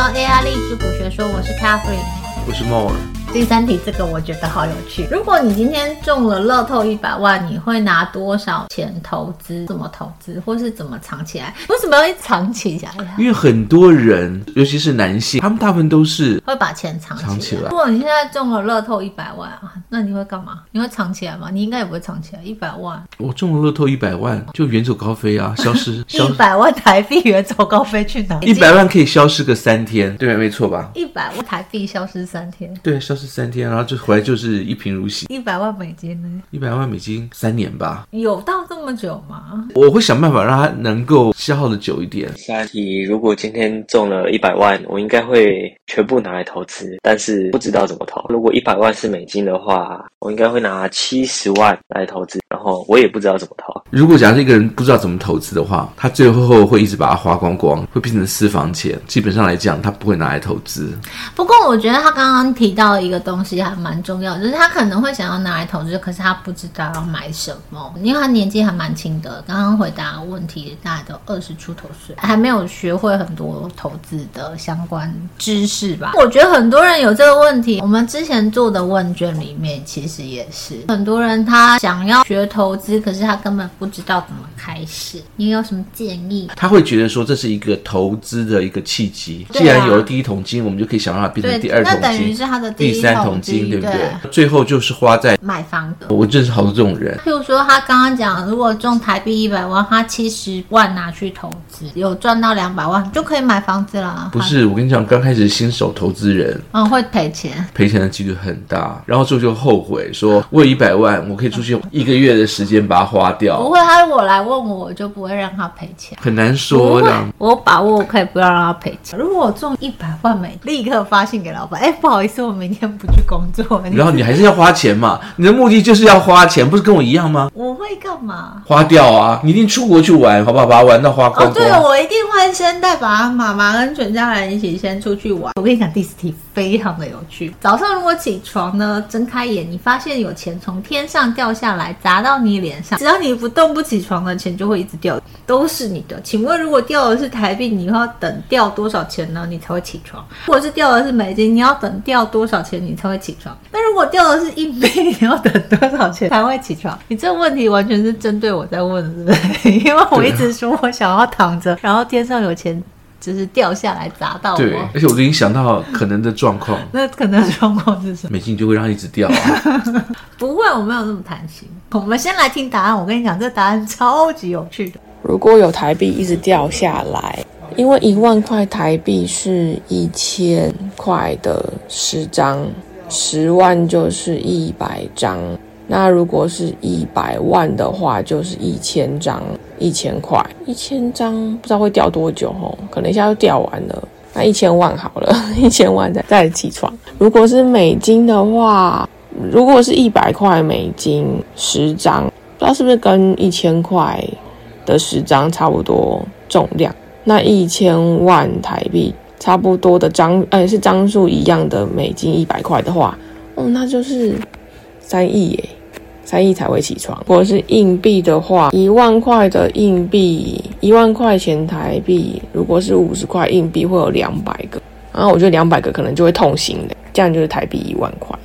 到 AI 励志古学说，我是 Catherine，我是猫儿。第三题，这个我觉得好有趣。如果你今天中了乐透一百万，你会拿多少钱投资？怎么投资，或是怎么藏起来？为什么要藏起来？因为很多人，尤其是男性，他们大部分都是会把钱藏起来。藏起来。如果你现在中了乐透一百万啊，那你会干嘛？你会藏起来吗？你应该也不会藏起来。一百万，我中了乐透一百万，就远走高飞啊，消失。一百万台币远走高飞去哪？一百万可以消失个三天，对，没错吧？一百万台币消失三天，对，消失三天，然后就。回来就是一贫如洗，一百万美金呢？一百万美金三年吧？有到这么久吗？我会想办法让他能够消耗的久一点。下一题，如果今天中了一百万，我应该会全部拿来投资，但是不知道怎么投。如果一百万是美金的话，我应该会拿七十万来投资，然后我也不知道怎么投。如果假设一个人不知道怎么投资的话，他最后会一直把它花光光，会变成私房钱。基本上来讲，他不会拿来投资。不过我觉得他刚刚提到的一个东西还蛮重要，就是他可能会想要拿来投资，可是他不知道要买什么，因为他年纪还蛮轻的。刚刚回答问题，大概都二十出头岁，还没有学会很多投资的相关知识吧。我觉得很多人有这个问题。我们之前做的问卷里面，其实也是很多人他想要学投资，可是他根本不知道怎么开始。你有什么建议？他会觉得说，这是一个投资的一个契机。既然有了第一桶金，我们就可以想办法变成第二桶金，那等于是他的第三桶金。对不对？对，最后就是花在买房的。我认识好多这种人。譬如说，他刚刚讲，如果中台币一百万，他七十万拿去投资，有赚到两百万，就可以买房子了。不是，我跟你讲，刚开始新手投资人，嗯，会赔钱，赔钱的几率很大，然后之后就后悔，说我有一百万，我可以出去一个月的时间把它花掉。不会，他如果来问我，我就不会让他赔钱。很难说的，我把握我可以不要让他赔钱。如果我中一百万美，立刻发信给老板，哎，不好意思，我明天不去工作。然后你还是要花钱嘛？你的目的就是要花钱，不是跟我一样吗？我会干嘛？花掉啊！你一定出国去玩，好不好？把它玩到花光光。哦，对，我一定会先带爸爸妈妈跟全家人一起先出去玩。我跟你讲，第四题非常的有趣。早上如果起床呢，睁开眼，你发现有钱从天上掉下来砸到你脸上，只要你不动不起床的钱就会一直掉，都是你的。请问，如果掉的是台币，你要等掉多少钱呢？你才会起床？如果是掉的是美金，你要等掉多少钱你才会起床？那如果掉的是硬币，你要等多少钱才会起床？你 这个问题完全是针对我在问，是不是？因为我一直说我想要躺着，然后天上有钱就是掉下来砸到我。对，而且我已经想到可能的状况。那可能的状况是什么？美金就会让它一直掉啊。不会，我没有那么贪心。我们先来听答案。我跟你讲，这答案超级有趣的。如果有台币一直掉下来，因为一万块台币是一千块的十张。十万就是一百张，那如果是一百万的话，就是一千张，一千块，一千张不知道会掉多久哦，可能一下就掉完了。那一千万好了，一千万再再起床。如果是美金的话，如果是一百块美金十张，不知道是不是跟一千块的十张差不多重量？那一千万台币。差不多的张，呃，是张数一样的美金一百块的话，哦，那就是三亿耶，三亿才会起床。如果是硬币的话，一万块的硬币，一万块钱台币，如果是五十块硬币，会有两百个，然后我觉得两百个可能就会痛心的，这样就是台币一万块。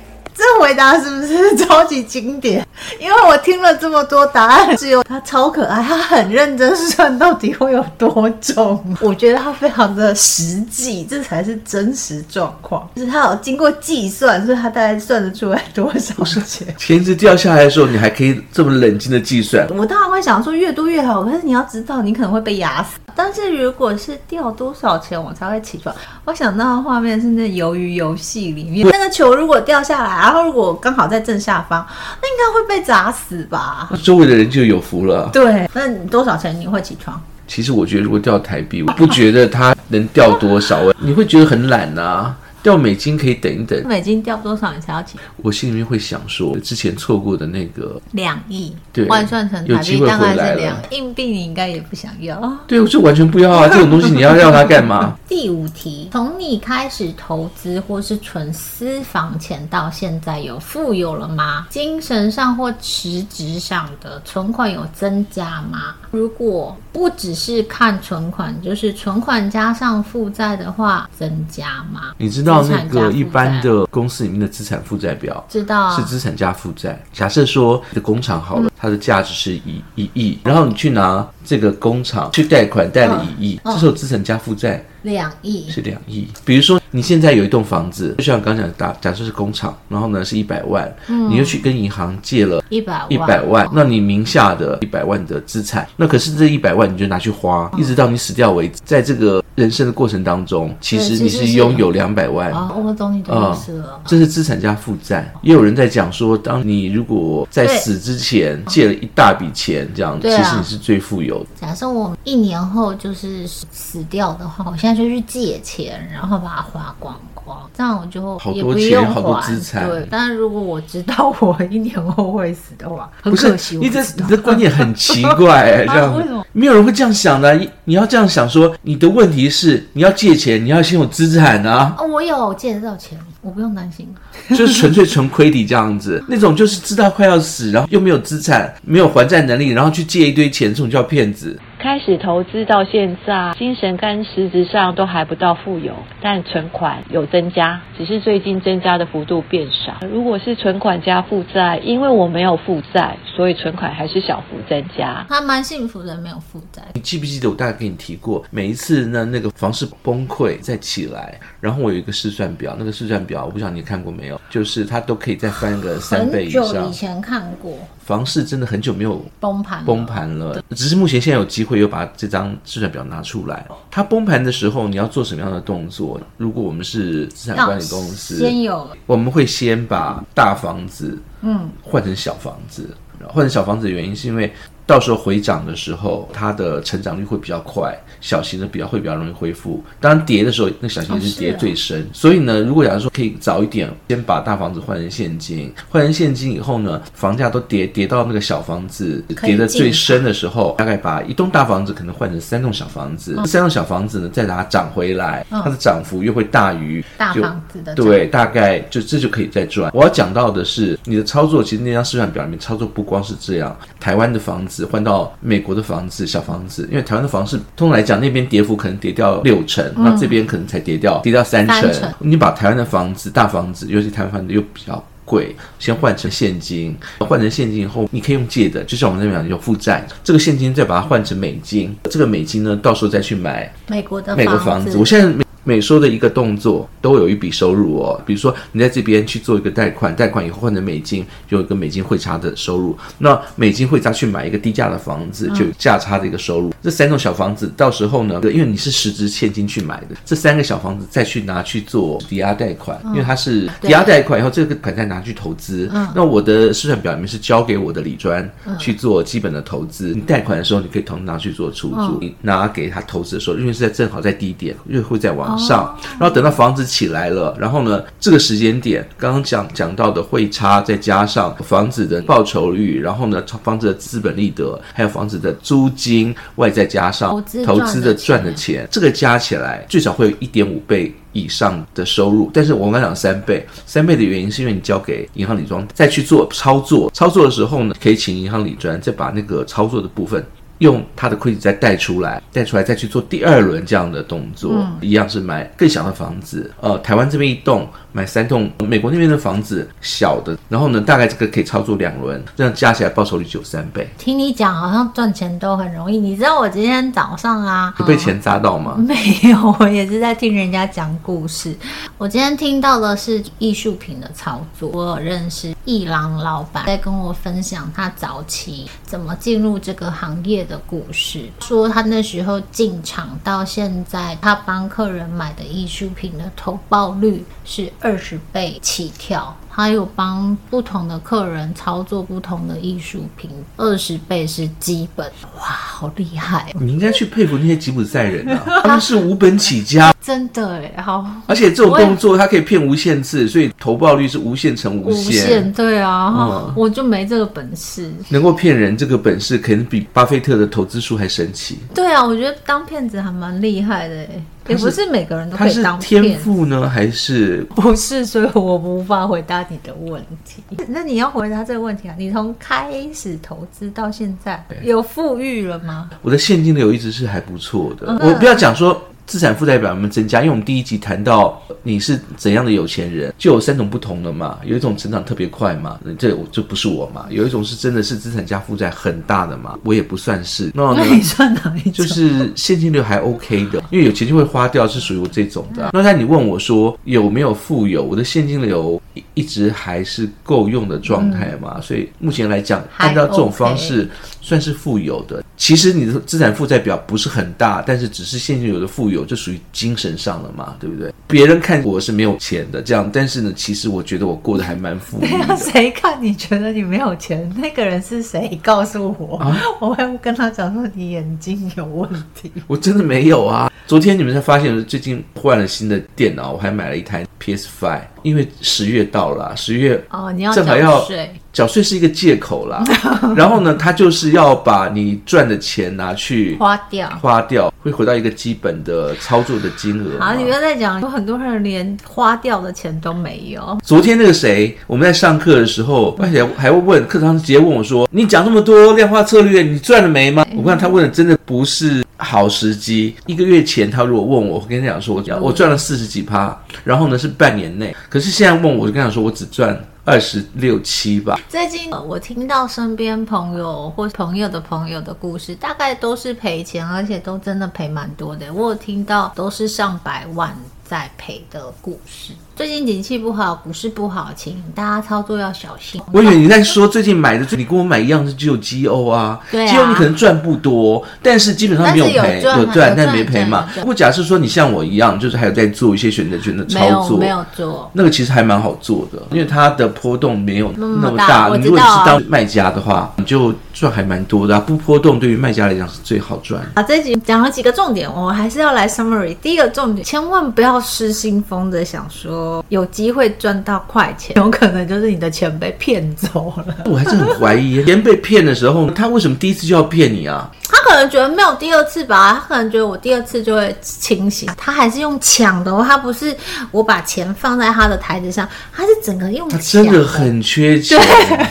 这回答是不是超级经典？因为我听了这么多答案，只有他超可爱，他很认真算到底会有多重。我觉得他非常的实际，这才是真实状况。就是他有经过计算，所以他大概算得出来多少钱。钱子掉下来的时候，你还可以这么冷静的计算。我当然会想说越多越好，可是你要知道，你可能会被压死。但是如果是掉多少钱我才会起床？我想到的画面是那鱿鱼游戏里面那个球如果掉下来，然后如果刚好在正下方，那应该会被砸死吧？那周围的人就有福了。对，那你多少钱你会起床？其实我觉得如果掉台币，我不觉得它能掉多少，你会觉得很懒呐、啊。掉美金可以等一等，美金掉多少你才要起？我心里面会想说，之前错过的那个两亿，对，换算成台币大概是两硬币，你应该也不想要。对，我就完全不要啊！这种东西你要要它干嘛？第五题，从你开始投资或是存私房钱到现在，有富有了吗？精神上或实质上的存款有增加吗？如果不只是看存款，就是存款加上负债的话，增加吗？你知道那个一般的公司里面的资产负债表？知道，是资产加负债。假设说你的工厂好了，嗯、它的价值是一一亿，然后你去拿这个工厂去贷款贷了一亿，嗯、这时候资产加负债两亿是两亿。比如说你现在有一栋房子，就像刚刚讲的，假设是工厂，然后呢是一百万，嗯、你又去跟银行借了一百万，一百万，那你名下的一百万的资产，那可是这一百万你就拿去花，嗯、一直到你死掉为止，在这个。人生的过程当中，其实你是拥有两百万啊，我懂你的意思了。这是资产加负债，也有人在讲说，当你如果在死之前借了一大笔钱，这样，其实你是最富有的。假设我一年后就是死掉的话，我现在就去借钱，然后把它花光光，这样我就好多钱，好多资产。对，但是如果我知道我一年后会死的话，很可惜。你这你的观念很奇怪，这样为什么没有人会这样想的？你要这样想说，你的问题。是你要借钱，你要先有资产啊！哦，我有借得到钱，我不用担心。就是纯粹纯亏底这样子，那种就是知道快要死，然后又没有资产，没有还债能力，然后去借一堆钱，这种叫骗子。开始投资到现在，精神跟实质上都还不到富有，但存款有增加，只是最近增加的幅度变少。如果是存款加负债，因为我没有负债，所以存款还是小幅增加。他蛮幸福的，没有负债。你记不记得我大概给你提过，每一次呢那个房市崩溃再起来，然后我有一个试算表，那个试算表我不知道你看过没有，就是它都可以再翻个三倍以上。很久以前看过。房市真的很久没有崩盘崩盘了，只是目前现在有机会又把这张资产表拿出来。它崩盘的时候，你要做什么样的动作？如果我们是资产管理公司，先有，我们会先把大房子嗯换成小房子，换成小房子的原因是因为。到时候回涨的时候，它的成长率会比较快，小型的比较会比较容易恢复。当然跌的时候，那小型是跌最深。哦啊、所以呢，如果假如说可以早一点，先把大房子换成现金，换成现金以后呢，房价都跌跌到那个小房子跌的最深的时候，大概把一栋大房子可能换成三栋小房子，嗯、三栋小房子呢再把它涨回来，嗯、它的涨幅又会大于大房子的对，大概就这就可以再赚。我要讲到的是，你的操作其实那张试算表里面操作不光是这样，台湾的房子。换到美国的房子，小房子，因为台湾的房市通常来讲，那边跌幅可能跌掉六成，那、嗯、这边可能才跌掉跌掉三成。你把台湾的房子，大房子，尤其台湾房子又比较贵，先换成现金，换成现金以后，你可以用借的，就像我们那边讲有负债，这个现金再把它换成美金，这个美金呢，到时候再去买美国的美国房子。我现在。每说的一个动作都有一笔收入哦，比如说你在这边去做一个贷款，贷款以后换成美金，有一个美金汇差的收入。那美金汇差去买一个低价的房子，就有价差的一个收入。嗯、这三种小房子到时候呢，因为你是实质现金去买的，这三个小房子再去拿去做抵押贷款，因为它是抵押贷款以后，这个款再拿去投资。嗯、那我的试算表里面是交给我的理专去做基本的投资。你贷款的时候，你可以同时拿去做出租，你拿给他投资的时候，因为是在正好在低点，因为会在往。上，然后等到房子起来了，然后呢，这个时间点刚刚讲讲到的汇差，再加上房子的报酬率，然后呢，房子的资本利得，还有房子的租金外，再加上投资的赚的钱，这个加起来最少会有一点五倍以上的收入。但是我刚刚讲三倍，三倍的原因是因为你交给银行理专再去做操作，操作的时候呢，可以请银行理专再把那个操作的部分。用他的亏损再贷出来，贷出来再去做第二轮这样的动作，嗯、一样是买更小的房子。呃，台湾这边一栋买三栋，美国那边的房子小的，然后呢，大概这个可以操作两轮，这样加起来报酬率就有三倍。听你讲，好像赚钱都很容易。你知道我今天早上啊，有被钱砸到吗？没有，我也是在听人家讲故事。我今天听到的是艺术品的操作，我有认识艺廊老板在跟我分享他早期怎么进入这个行业的故事，说他那时候进场到现在，他帮客人买的艺术品的投报率是二十倍起跳。他有帮不同的客人操作不同的艺术品，二十倍是基本，哇，好厉害哦！你应该去佩服那些吉普赛人啊，他们是无本起家，真的哎，好。而且这种动作它可以骗无限次，所以投报率是无限乘无限。无限对啊，嗯、我就没这个本事。能够骗人这个本事，可能比巴菲特的投资术还神奇。对啊，我觉得当骗子还蛮厉害的哎。也不是每个人都可以当天赋呢，还是不是？所以我无法回答你的问题。那你要回答这个问题啊？你从开始投资到现在，有富裕了吗？我的现金流一直是还不错的。嗯、我不要讲说。资产负债表有没有增加？因为我们第一集谈到你是怎样的有钱人，就有三种不同的嘛。有一种成长特别快嘛，这我这不是我嘛。有一种是真的是资产加负债很大的嘛，我也不算是。那你算哪一种？就是现金流还 OK 的，因为有钱就会花掉，是属于我这种的。那在你问我说有没有富有，我的现金流一直还是够用的状态嘛。所以目前来讲，按照这种方式算是富有的。其实你的资产负债表不是很大，但是只是现金流的富有，就属于精神上了嘛，对不对？别人看我是没有钱的这样，但是呢，其实我觉得我过得还蛮富裕的。谁看你觉得你没有钱？那个人是谁？告诉我，啊、我会跟他讲说你眼睛有问题。我真的没有啊！昨天你们才发现，最近换了新的电脑，我还买了一台 PS Five，因为十月到了，十月哦，你要正好要缴税是一个借口啦。然后呢，他就是要把你赚的钱拿去花掉，花掉会回到一个基本的操作的金额。好，你不要再讲，有很多人连花掉的钱都没有。昨天那个谁，我们在上课的时候，而且还会问课堂直接问我说：“你讲那么多量化策略，你赚了没吗？”我看他问的真的不是好时机。一个月前他如果问我，我跟你讲说，我讲我赚了四十几趴，然后呢是半年内。可是现在问我，我就跟他说我只赚。二十六七吧。最近我听到身边朋友或朋友的朋友的故事，大概都是赔钱，而且都真的赔蛮多的。我有听到都是上百万在赔的故事。最近景气不好，股市不好，请大家操作要小心。我以为你在说最近买的，你跟我买一样是只有 G O 啊。对啊。绩优你可能赚不多，但是基本上没有赔，有赚但没赔嘛。如果假设说你像我一样，就是还有在做一些选择权的操作，没有做，那个其实还蛮好做的，因为它的波动没有那么大。你如果你是当卖家的话，你就赚还蛮多的，不波动对于卖家来讲是最好赚。啊，这集讲了几个重点，我还是要来 summary。第一个重点，千万不要失心疯的想说。有机会赚到快钱，有可能就是你的钱被骗走了。我还是很怀疑，钱被骗的时候，他为什么第一次就要骗你啊？他可能觉得没有第二次吧，他可能觉得我第二次就会清醒。他还是用抢的哦，他不是我把钱放在他的台子上，他是整个用抢。他真的很缺钱，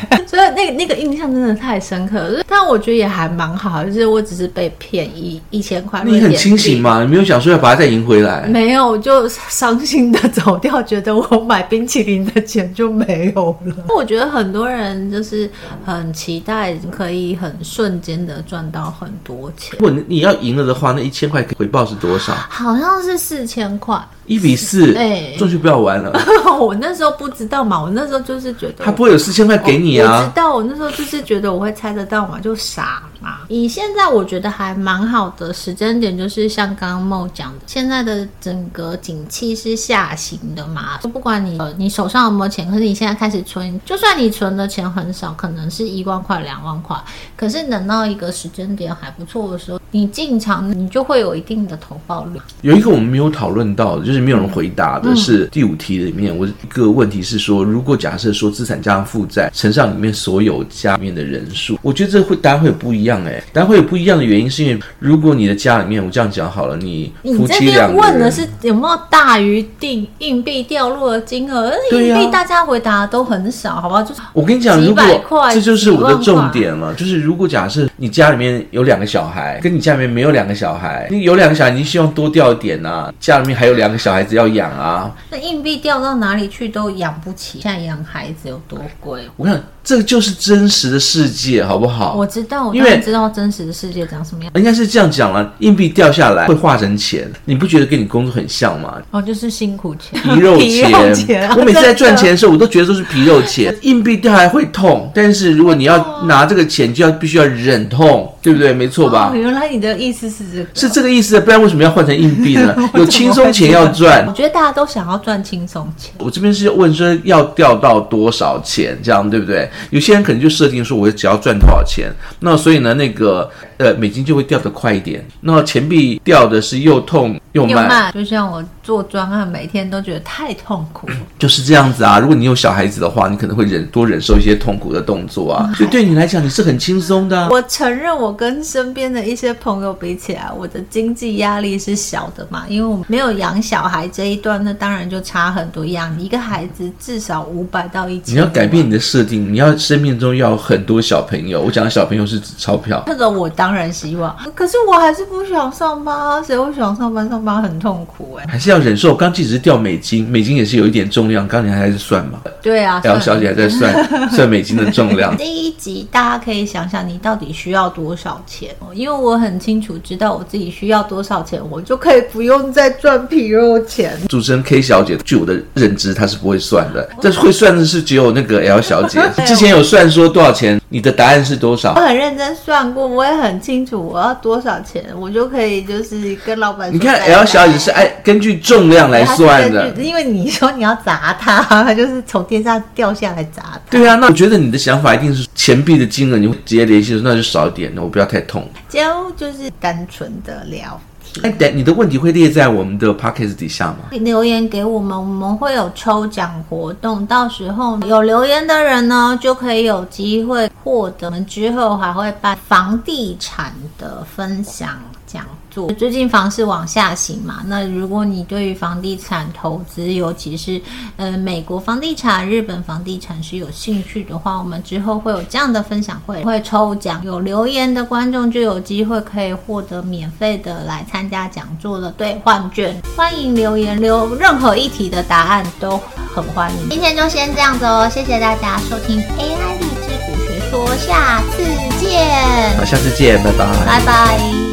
对，所以那个那个印象真的太深刻了。但我觉得也还蛮好，就是我只是被骗一一千块。你很清醒嘛？你没有想说要把它再赢回来？没有，就伤心的走掉，觉得我买冰淇淋的钱就没有了。我觉得很多人就是很期待可以很瞬间的赚到很多钱。如果你要赢了的话，那一千块回报是多少？好像是四千块。一比四，哎，这就不要玩了。我那时候不知道嘛，我那时候就是觉得他不会有四千块给你啊。我知道，我那时候就是觉得我会猜得到嘛，就傻嘛。以现在我觉得还蛮好的时间点，就是像刚刚 Mo 讲的，现在的整个景气是下行的嘛。就不管你呃你手上有没有钱，可是你现在开始存，就算你存的钱很少，可能是一万块、两万块，可是等到一个时间点还不错的时候，你进场你就会有一定的投报率。有一个我们没有讨论到的，就是。是没有人回答的，是第五题里面，我一个问题是说，如果假设说资产加上负债乘上里面所有家里面的人数，我觉得这会答案会有不一样哎，答案会有不一样的原因是因为如果你的家里面，我这样讲好了，你夫妻两个人，你这边问的是有没有大于定硬币掉落的金额，硬币大家回答都很少，好不好？就是我跟你讲，如果这就是我的重点了，就是如果假设你家里面有两个小孩，跟你家里面没有两个小孩，你有两个小孩，你希望多掉一点啊，家里面还有两个。小孩子要养啊，那硬币掉到哪里去都养不起。现在养孩子有多贵？我看这个就是真实的世界，好不好？我知道，我当然知道真实的世界长什么样。应该是这样讲了，硬币掉下来会化成钱，你不觉得跟你工作很像吗？哦，就是辛苦钱、皮肉钱。肉钱啊、我每次在赚钱的时候，我都觉得都是皮肉钱。硬币掉下来会痛，但是如果你要拿这个钱，就要必须要忍痛，对不对？没错吧？哦、原来你的意思是这个，是这个意思，不然为什么要换成硬币呢？有轻松钱要。赚，我觉得大家都想要赚轻松钱。我这边是问说要掉到多少钱，这样对不对？有些人可能就设定说，我只要赚多少钱，那所以呢，那个呃美金就会掉得快一点。那钱币掉的是又痛又慢，慢，就像我做专案，每天都觉得太痛苦。就是这样子啊。如果你有小孩子的话，你可能会忍多忍受一些痛苦的动作啊。所以对你来讲，你是很轻松的啊。我承认，我跟身边的一些朋友比起来，我的经济压力是小的嘛，因为我没有养小孩这一段，那当然就差很多。养一个孩子至少五百到一千。你要改变你的设定，你要生命中要有很多小朋友。我讲的小朋友是指钞票。这个我当然希望，可是我还是不想上班啊。谁会想上班？上班很痛苦哎、欸，还是要忍受。刚即使是掉美金，美金也是有一点重量。刚你还在算嘛？对啊，L 小姐还在算 算美金的重量。第一集大家可以想想，你到底需要多少钱？因为我很清楚知道我自己需要多少钱，我就可以不用再赚皮肉钱。主持人 K 小姐，据我的认知，她是不会算的。这会算的是只有那个 L 小姐。之前有算说多少钱？你的答案是多少？我很认真算过，我也很清楚我要多少钱，我就可以就是跟老板。你看 L 小姐是按根据重量来算的，因为你说你要砸它，它就是从天上掉下来砸它。对啊，那我觉得你的想法一定是钱币的金额，你会直接联系说那就少一点，那我不要太痛。就就是单纯的聊。哎，等你的问题会列在我们的 podcast 底下吗？留言给我们，我们会有抽奖活动，到时候有留言的人呢，就可以有机会获得。我们之后还会办房地产的分享讲座。最近房市往下行嘛，那如果你对于房地产投资，尤其是呃美国房地产、日本房地产是有兴趣的话，我们之后会有这样的分享会，会抽奖，有留言的观众就有机会可以获得免费的来参加讲座的兑换券。欢迎留言，留任何一题的答案都很欢迎。今天就先这样子哦，谢谢大家收听 AI 励志股学说，下次见。好，下次见，拜拜，拜拜。